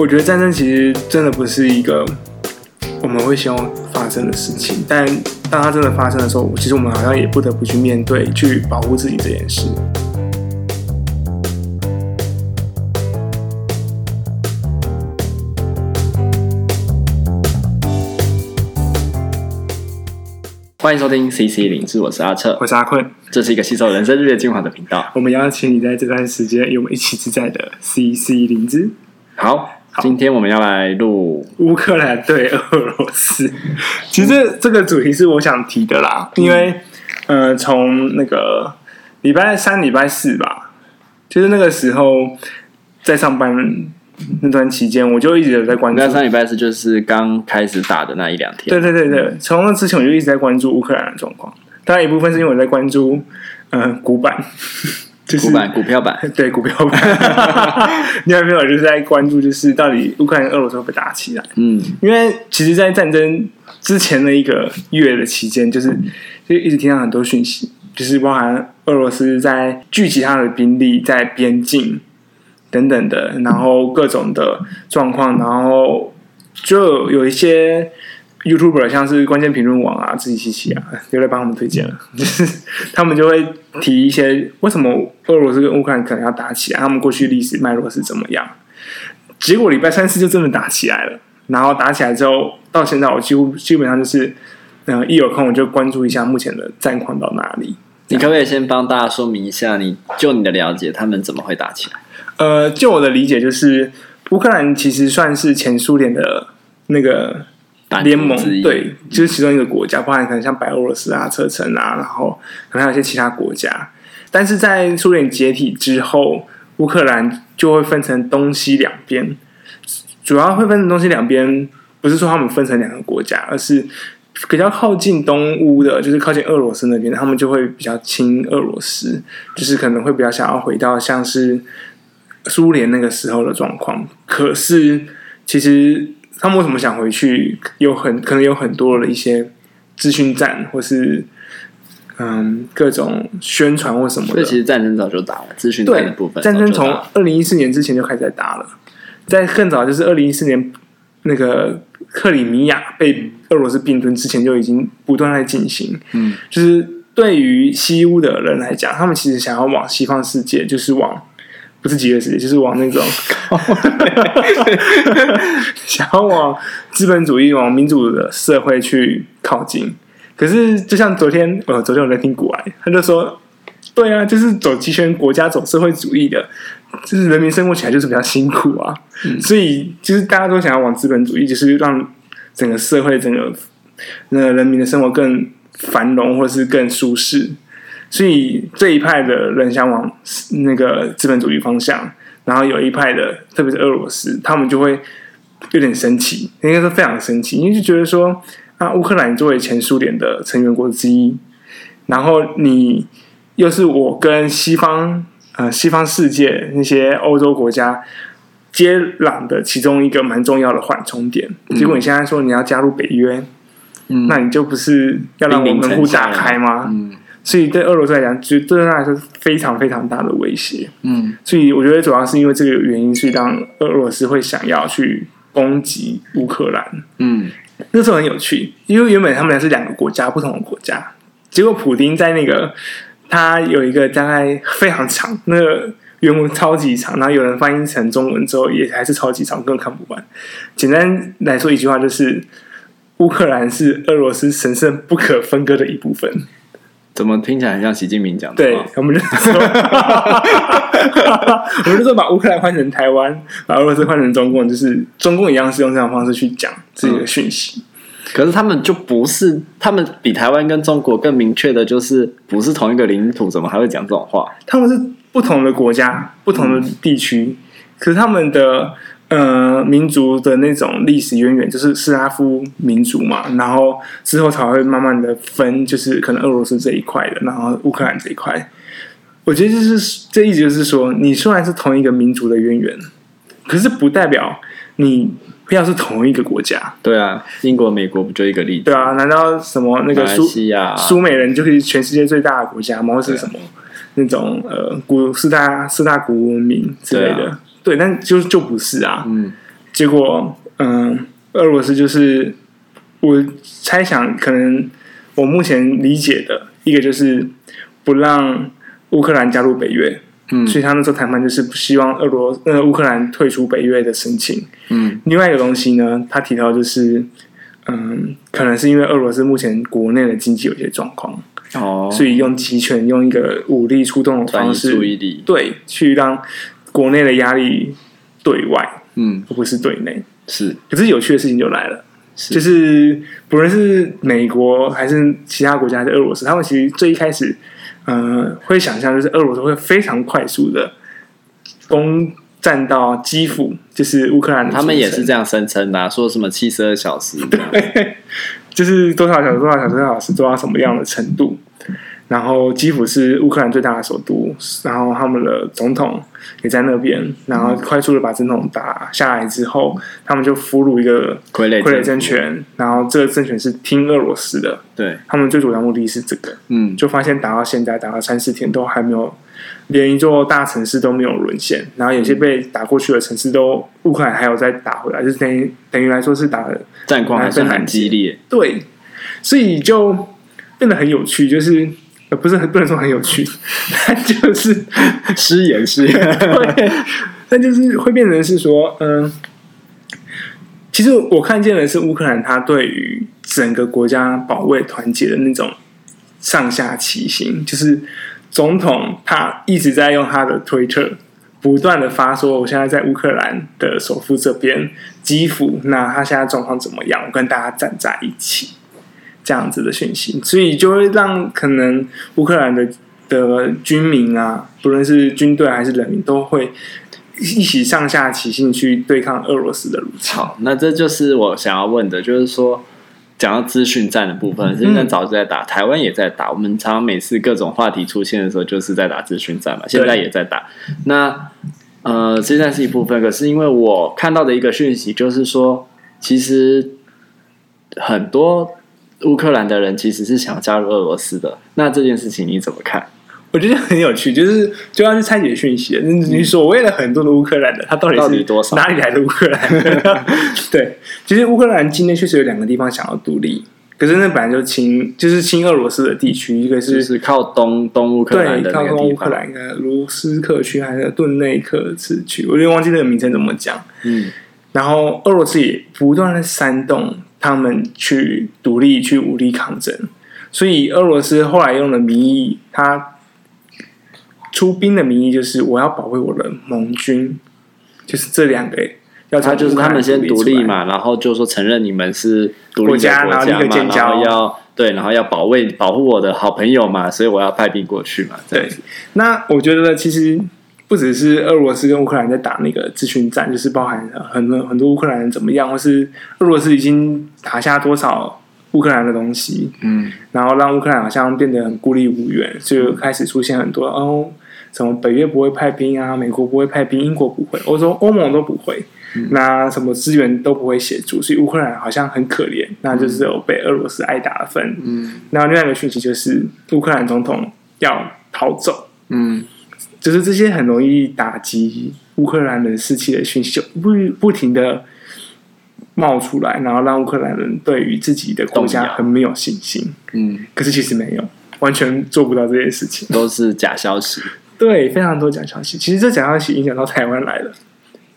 我觉得战争其实真的不是一个我们会希望发生的事情，但当它真的发生的时候，其实我们好像也不得不去面对，去保护自己这件事。欢迎收听 CC 零知，我是阿彻，我是阿坤，这是一个吸收人生日月精华的频道。我们邀请你在这段时间与我们一起自在的 CC 零知。好。今天我们要来录乌克兰对俄罗斯。其实这，个主题是我想提的啦，因为呃，从那个礼拜三、礼拜四吧，就是那个时候在上班那段期间，我就一直有在关注。礼拜三、礼拜四就是刚开始打的那一两天。对对对对，从那之前我就一直在关注乌克兰的状况。当然，一部分是因为我在关注呃古板。就是、股板 股票版，对股票版，另外一边就是在关注，就是到底乌克兰、俄罗斯会不会打起来？嗯，因为其实，在战争之前的一个月的期间，就是就一直听到很多讯息，就是包含俄罗斯在聚集他的兵力在边境等等的，然后各种的状况，然后就有一些。YouTuber 像是关键评论网啊、自己七七啊，就来帮他们推荐了。就是 他们就会提一些为什么俄罗斯跟乌克兰可能要打起来，他们过去历史脉络是怎么样。结果礼拜三四就真的打起来了。然后打起来之后，到现在我几乎基本上就是，嗯、呃，一有空我就关注一下目前的战况到哪里。你可不可以先帮大家说明一下你，你就你的了解，他们怎么会打起来？呃，就我的理解，就是乌克兰其实算是前苏联的那个。联盟对，就是其中一个国家，包含可能像白俄罗斯啊、车臣啊，然后可能还有一些其他国家。但是在苏联解体之后，乌克兰就会分成东西两边。主要会分成东西两边，不是说他们分成两个国家，而是比较靠近东乌的，就是靠近俄罗斯那边，他们就会比较亲俄罗斯，就是可能会比较想要回到像是苏联那个时候的状况。可是其实。他们为什么想回去？有很可能有很多的一些资讯站，或是嗯各种宣传或什么的。其实战争早就打了，资讯战的部分。战争从二零一四年之前就开始在打了，在更早就是二零一四年那个克里米亚被俄罗斯并吞之前就已经不断在进行。嗯，就是对于西乌的人来讲，他们其实想要往西方世界，就是往。不是极乐世界，就是往那种 想要往资本主义、往民主的社会去靠近。可是，就像昨天，呃，昨天我在听古癌，他就说：“对啊，就是走集权国家、走社会主义的，就是人民生活起来就是比较辛苦啊。嗯”所以，就是大家都想要往资本主义，就是让整个社会、整个那个人民的生活更繁荣，或是更舒适。所以这一派的人想往那个资本主义方向，然后有一派的，特别是俄罗斯，他们就会有点生气，应该是非常生气，因为就觉得说啊，乌克兰作为前苏联的成员国之一，然后你又是我跟西方呃西方世界那些欧洲国家接壤的其中一个蛮重要的缓冲点，结果你现在说你要加入北约，嗯，那你就不是要让我们门户打开吗？嗯。所以对俄罗斯来讲，就对他来说是非常非常大的威胁。嗯，所以我觉得主要是因为这个原因，所以让俄罗斯会想要去攻击乌克兰。嗯，那时候很有趣，因为原本他们俩是两个国家，不同的国家。结果普丁在那个他有一个大概非常长，那个原文超级长，然后有人翻译成中文之后也还是超级长，根本看不完。简单来说一句话就是：乌克兰是俄罗斯神圣不可分割的一部分。怎么听起来很像习近平讲的？对，我们就说，我们就说把乌克兰换成台湾，把俄罗斯换成中共，就是中共一样是用这样的方式去讲自己的讯息。可是他们就不是，他们比台湾跟中国更明确的，就是不是同一个领土，怎么还会讲这种话？他们是不同的国家，不同的地区，嗯、可是他们的。呃，民族的那种历史渊源就是斯拉夫民族嘛，然后之后才会慢慢的分，就是可能俄罗斯这一块的，然后乌克兰这一块。我觉得就是这意思就是说，你虽然是同一个民族的渊源，可是不代表你不要是同一个国家。对啊，英国、美国不就一个例子？对啊，难道什么那个苏苏美人就可以全世界最大的国家吗？或是什么那种呃古四大四大古文明之类的？对，但就就不是啊，嗯，结果，嗯，俄罗斯就是我猜想，可能我目前理解的一个就是不让乌克兰加入北约，嗯，所以他那时候谈判就是不希望俄罗呃乌克兰退出北约的申请，嗯，另外一个东西呢，他提到就是，嗯，可能是因为俄罗斯目前国内的经济有些状况。哦，所以用集权，用一个武力出动的方式，注意力。对，去让国内的压力对外，嗯，而不是对内。是，可是有趣的事情就来了，是就是不论是美国还是其他国家，还是俄罗斯，他们其实最一开始，呃，会想象就是俄罗斯会非常快速的攻占到基辅，就是乌克兰。他们也是这样声称的，说什么七十二小时。对。就是多少小时，多少小时，多少小时，做到什么样的程度？然后基辅是乌克兰最大的首都，然后他们的总统也在那边，然后快速的把总统打下来之后，他们就俘虏一个傀儡傀儡政权，然后这个政权是听俄罗斯的，对，他们最主要目的是这个，嗯，就发现打到现在，打了三四天都还没有。连一座大城市都没有沦陷，然后有些被打过去的城市都乌克兰还有再打回来，就是等于等于来说是打的战况还是很激烈。对，所以就变得很有趣，就是呃不是很不能说很有趣，它就是失言失言。对，但就是会变成是说，嗯，其实我看见的是乌克兰他对于整个国家保卫团结的那种上下齐心，就是。总统他一直在用他的推特不断的发说，我现在在乌克兰的首府这边基辅，那他现在状况怎么样？我跟大家站在一起，这样子的讯息，所以就会让可能乌克兰的的军民啊，不论是军队还是人民，都会一起上下齐心去对抗俄罗斯的入侵。好，那这就是我想要问的，就是说。讲到资讯战的部分，现在早就在打，台湾也在打。我们常常每次各种话题出现的时候，就是在打资讯战嘛。现在也在打。那呃，现在是一部分，可是因为我看到的一个讯息，就是说，其实很多乌克兰的人其实是想加入俄罗斯的。那这件事情你怎么看？我觉得很有趣，就是就要去拆解讯息。你所谓的很多的乌克兰的，他到底是多少？哪里来的乌克兰？对，其实乌克兰今天确实有两个地方想要独立，可是那本来就亲，就是亲俄罗斯的地区，一个是是靠东东乌克兰的靠东乌克兰的卢斯克区还是顿内克茨区，我有点忘记那个名称怎么讲。嗯，然后俄罗斯也不断的煽动他们去独立、去武力抗争，所以俄罗斯后来用的名义，他。出兵的名义就是我要保卫我的盟军，就是这两个，要他就是他们先独立嘛，然后就说承认你们是独立国家嘛，然后要对，然后要保卫保护我的好朋友嘛，所以我要派兵过去嘛。对，那我觉得其实不只是俄罗斯跟乌克兰在打那个资讯战，就是包含很多很多乌克兰人怎么样，或是俄罗斯已经打下多少。乌克兰的东西，嗯，然后让乌克兰好像变得很孤立无援，就开始出现很多哦，什么北约不会派兵啊，美国不会派兵，英国不会，欧洲欧盟都不会，嗯、那什么资源都不会协助，所以乌克兰好像很可怜，那就是有被俄罗斯挨打的份。嗯，那另外一个讯息就是乌克兰总统要逃走，嗯，就是这些很容易打击乌克兰人士气的讯息，就不不停的。冒出来，然后让乌克兰人对于自己的国家很没有信心。嗯，可是其实没有，完全做不到这件事情，都是假消息。对，非常多假消息。其实这假消息影响到台湾来了。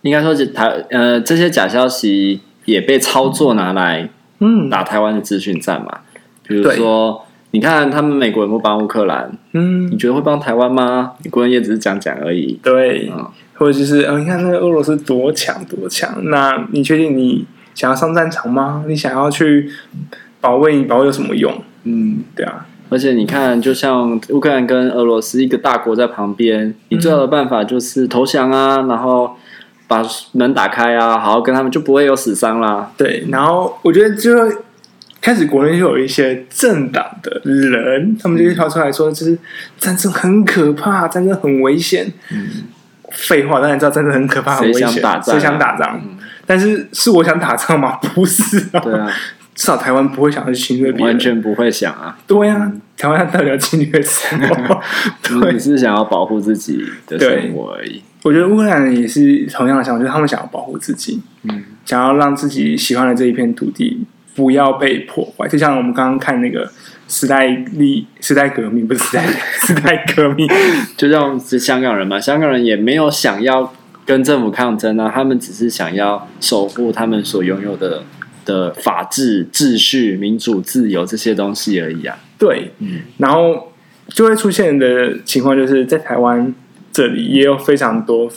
应该说是台呃，这些假消息也被操作拿来嗯打台湾的资讯战嘛。嗯、比如说，你看他们美国人不帮乌克兰，嗯，你觉得会帮台湾吗？你国人也只是讲讲而已。对，嗯、或者就是，嗯，你看那个俄罗斯多强多强，那你确定你？想要上战场吗？你想要去保卫？你保卫有什么用？嗯，对啊。而且你看，就像乌克兰跟俄罗斯一个大国在旁边，你最好的办法就是投降啊，然后把门打开啊，好好跟他们，就不会有死伤啦。对，然后我觉得就开始国内就有一些政党的人，他们就会跳出来说，就是战争很可怕，战争很危险。嗯，废话，当然知道战争很可怕，很危险，谁想打仗？但是是我想打仗吗？不是啊。对啊，至少台湾不会想去侵略别人，完全不会想啊。对啊，台湾到底要侵略什么？对，只是想要保护自己的生活而已。我觉得乌克兰人也是同样的想法，就是他们想要保护自己，嗯，想要让自己喜欢的这一片土地不要被破坏。就像我们刚刚看那个时代历时代革命，不是时 代时代革命，就像是香港人嘛，香港人也没有想要跟政府抗争啊，他们只是想要守护他们所拥有的的法治、秩序、民主、自由这些东西而已啊。对，嗯，然后就会出现的情况，就是在台湾。这里也有非常多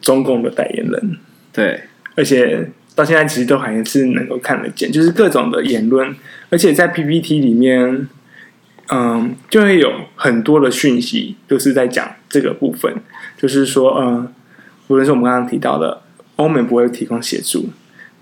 中共的代言人，对，而且到现在其实都还是能够看得见，就是各种的言论，而且在 PPT 里面，嗯，就会有很多的讯息都是在讲这个部分，就是说，嗯，无论是我们刚刚提到的，欧美不会提供协助，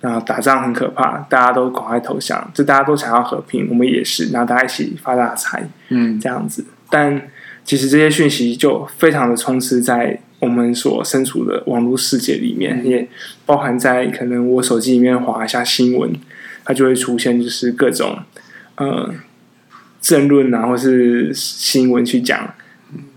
然后打仗很可怕，大家都赶快投降，就大家都想要和平，我们也是，然后大家一起发大财，嗯，这样子，但。其实这些讯息就非常的充斥在我们所身处的网络世界里面，也包含在可能我手机里面划一下新闻，它就会出现就是各种呃政论啊，或是新闻去讲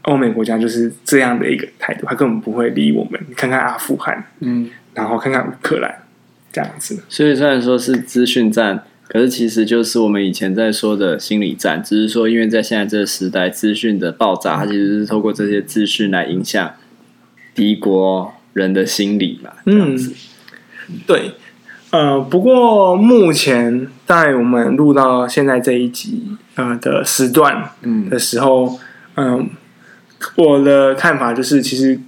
欧美国家就是这样的一个态度，他根本不会理我们。你看看阿富汗，嗯，然后看看乌克兰这样子。所以虽然说是资讯战。可是，其实就是我们以前在说的心理战，只是说，因为在现在这个时代，资讯的爆炸，它其实是透过这些资讯来影响敌国人的心理吧。这样子。嗯，对。呃，不过目前在我们录到现在这一集呃的时段的时候，嗯，呃，我的看法就是，其实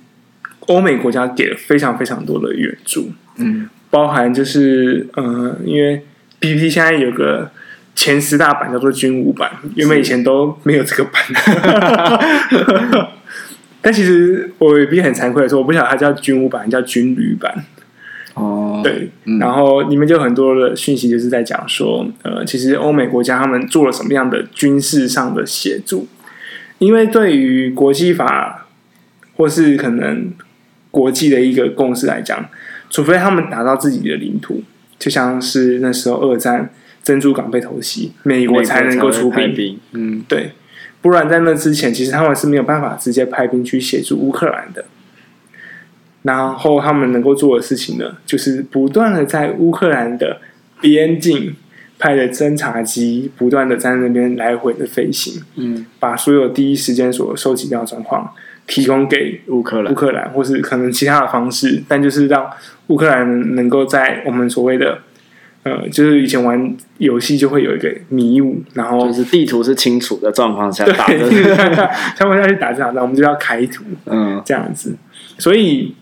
欧美国家给了非常非常多的援助，嗯，包含就是呃，因为。PPT 现在有个前十大版叫做军武版，原本以前都没有这个版。但其实我也必须很惭愧的说，我不晓得它叫军武版，叫军旅版。哦，对，嗯、然后里面就很多的讯息，就是在讲说，呃，其实欧美国家他们做了什么样的军事上的协助？因为对于国际法或是可能国际的一个共识来讲，除非他们打到自己的领土。就像是那时候二战珍珠港被偷袭，美国才能够出兵。兵嗯，对，不然在那之前，其实他们是没有办法直接派兵去协助乌克兰的。然后他们能够做的事情呢，就是不断的在乌克兰的边境派的侦察机，不断的在那边来回的飞行，嗯，把所有第一时间所收集到的状况提供给乌克兰，乌克兰或是可能其他的方式，但就是让。乌克兰能够在我们所谓的呃，就是以前玩游戏就会有一个迷雾，然后就是地图是清楚的状况下打的，他们要去打这场仗，我们就要开图，嗯，这样子。所以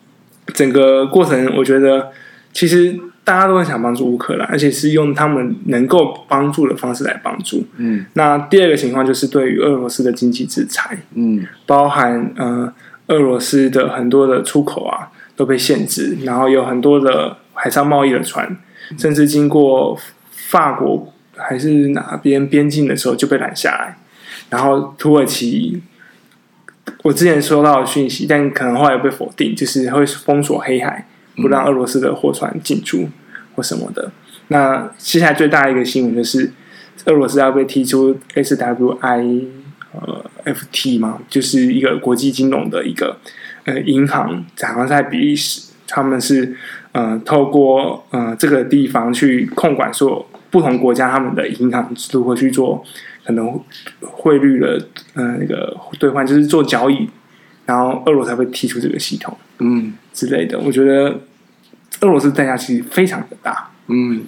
整个过程，我觉得其实大家都很想帮助乌克兰，而且是用他们能够帮助的方式来帮助。嗯，那第二个情况就是对于俄罗斯的经济制裁，嗯，包含呃俄罗斯的很多的出口啊。都被限制，然后有很多的海上贸易的船，甚至经过法国还是哪边边境的时候就被拦下来。然后土耳其，我之前收到的讯息，但可能后来被否定，就是会封锁黑海，不让俄罗斯的货船进出或什么的。那接下来最大一个新闻就是，俄罗斯要被踢出 SWI 呃 FT 嘛，就是一个国际金融的一个。呃，银行好像在比利时，他们是呃透过呃这个地方去控管说不同国家他们的银行如何去做可能汇率的呃那个兑换，就是做交易，然后俄罗斯才会踢出这个系统，嗯之类的。我觉得俄罗斯代价其实非常的大，嗯，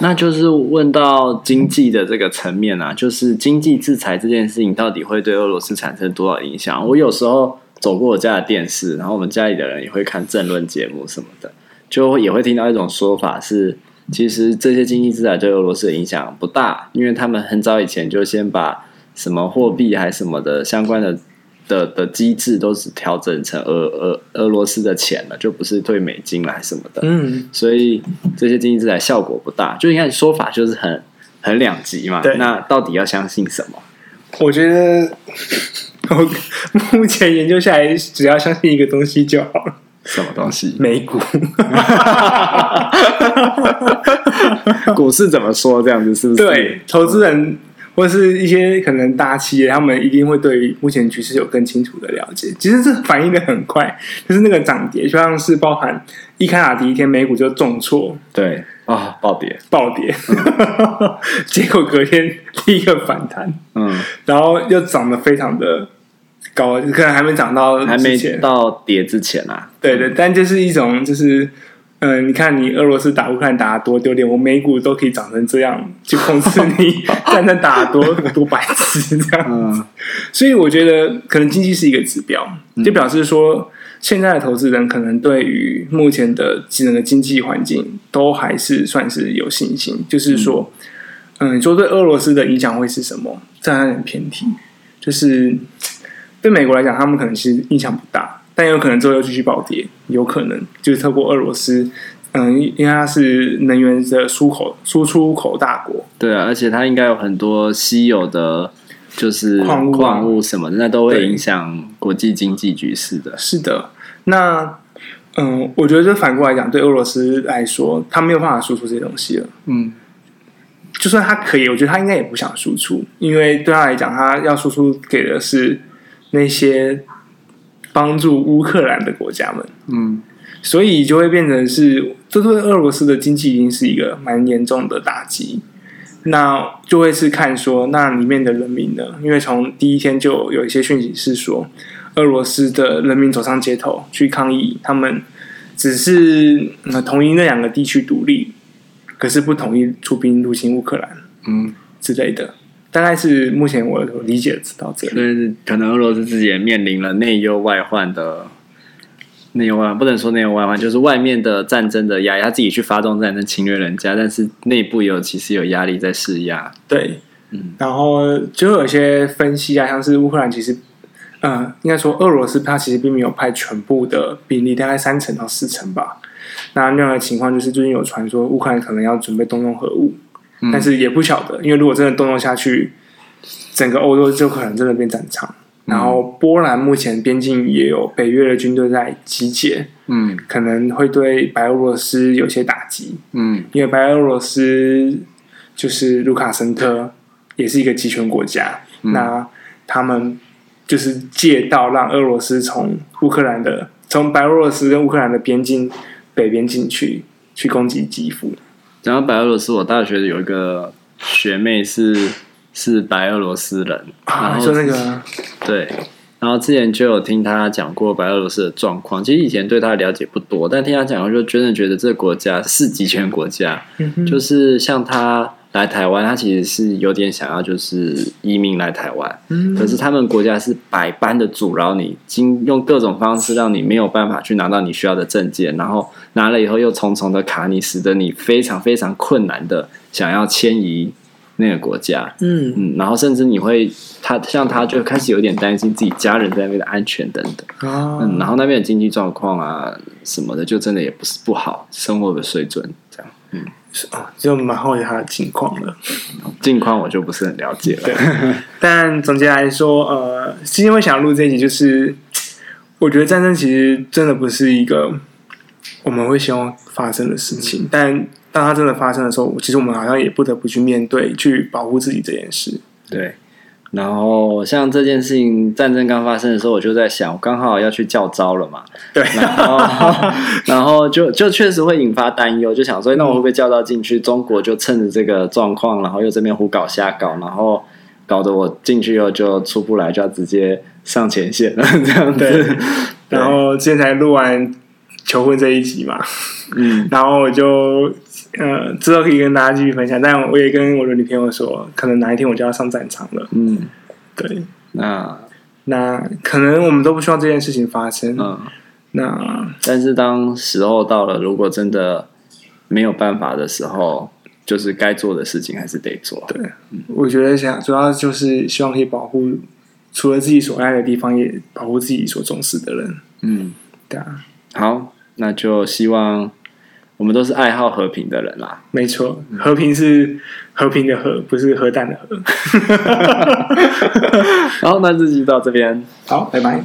那就是问到经济的这个层面啊，就是经济制裁这件事情到底会对俄罗斯产生多少影响？我有时候。走过我家的电视，然后我们家里的人也会看政论节目什么的，就也会听到一种说法是，其实这些经济制裁对俄罗斯的影响不大，因为他们很早以前就先把什么货币还什么的相关的的的机制都是调整成俄俄俄罗斯的钱了，就不是兑美金来什么的。嗯，所以这些经济制裁效果不大，就应该说法就是很很两极嘛。对，那到底要相信什么？我觉得。我目前研究下来，只要相信一个东西就好了。什么东西？美股。股市怎么说？这样子是不是？对，投资人，或者是一些可能大企业，他们一定会对于目前局势有更清楚的了解。其实这反应的很快，就是那个涨跌，就像是包含一开打第一天美股就重挫，对啊，暴跌，暴跌，嗯、结果隔天第一个反弹，嗯，然后又涨得非常的高，可能还没涨到，还没到跌之前啊，对对，但就是一种就是。嗯，你看，你俄罗斯打乌克兰打得多丢脸，我美股都可以涨成这样，就控制你 战争打得多多白痴这样。嗯，所以我觉得可能经济是一个指标，就表示说现在的投资人可能对于目前的整个经济环境都还是算是有信心。就是说，嗯，你说对俄罗斯的影响会是什么？这样很偏题。就是对美国来讲，他们可能其实影响不大。但有可能之后又继续暴跌，有可能就是透过俄罗斯，嗯，因为它是能源的出口、输出口大国，对啊，而且它应该有很多稀有的，就是矿物、矿物什么的，那都会影响国际经济局势的。是的，那嗯，我觉得这反过来讲，对俄罗斯来说，他没有办法输出这些东西了。嗯，就算他可以，我觉得他应该也不想输出，因为对他来讲，他要输出给的是那些。帮助乌克兰的国家们，嗯，所以就会变成是，这对俄罗斯的经济已经是一个蛮严重的打击。那就会是看说，那里面的人民呢？因为从第一天就有一些讯息是说，俄罗斯的人民走上街头去抗议，他们只是同意那两个地区独立，可是不同意出兵入侵乌克兰，嗯之类的。大概是目前我理解到这里，所以可能俄罗斯自己也面临了内忧外患的内忧外患，不能说内忧外患，就是外面的战争的压力，他自己去发动战争侵略人家，但是内部有其实有压力在施压。对，嗯，然后就有些分析啊，像是乌克兰其实，嗯，应该说俄罗斯它其实并没有派全部的兵力，大概三成到四成吧。那另外的情况就是最近有传说乌克兰可能要准备动用核武。但是也不晓得，因为如果真的动用下去，整个欧洲就可能真的变战场。然后波兰目前边境也有北约的军队在集结，嗯，可能会对白俄罗斯有些打击，嗯，因为白俄罗斯就是卢卡申科也是一个集权国家，嗯，那他们就是借道让俄罗斯从乌克兰的从白俄罗斯跟乌克兰的边境北边进去去攻击基辅。然后白俄罗斯，我大学有一个学妹是是白俄罗斯人，啊，就那个对，然后之前就有听他讲过白俄罗斯的状况，其实以前对他的了解不多，但听他讲，我就真的觉得这个国家是极权国家，嗯，就是像他。来台湾，他其实是有点想要，就是移民来台湾。嗯，可是他们国家是百般的阻挠你，经用各种方式让你没有办法去拿到你需要的证件，然后拿了以后又重重的卡你，使得你非常非常困难的想要迁移那个国家。嗯嗯，然后甚至你会，他像他就开始有点担心自己家人在那边的安全等等。哦，嗯，然后那边的经济状况啊什么的，就真的也不是不好，生活的水准就蛮好奇他的近况了。近况我就不是很了解了。对，但总结来说，呃，今天会想要录这一集，就是我觉得战争其实真的不是一个我们会希望发生的事情。嗯、但当它真的发生的时候，其实我们好像也不得不去面对，去保护自己这件事。对。然后像这件事情，战争刚发生的时候，我就在想，我刚好要去教招了嘛。对，然后，然后就就确实会引发担忧，就想说，那我会不会叫到进去？中国就趁着这个状况，然后又这边胡搞瞎搞，然后搞得我进去以后就出不来，就要直接上前线了，这样子。对。然后今天才录完求婚这一集嘛，嗯，然后我就。呃，之后可以跟大家继续分享，但我也跟我的女朋友说，可能哪一天我就要上战场了。嗯，对，那那可能我们都不希望这件事情发生。嗯，那但是当时候到了，如果真的没有办法的时候，就是该做的事情还是得做。对，嗯，我觉得想主要就是希望可以保护除了自己所爱的地方，也保护自己所重视的人。嗯，对啊。好，那就希望。我们都是爱好和平的人啦，没错，和平是和平的和，不是核弹的核。然后，那这集到这边，好，拜拜。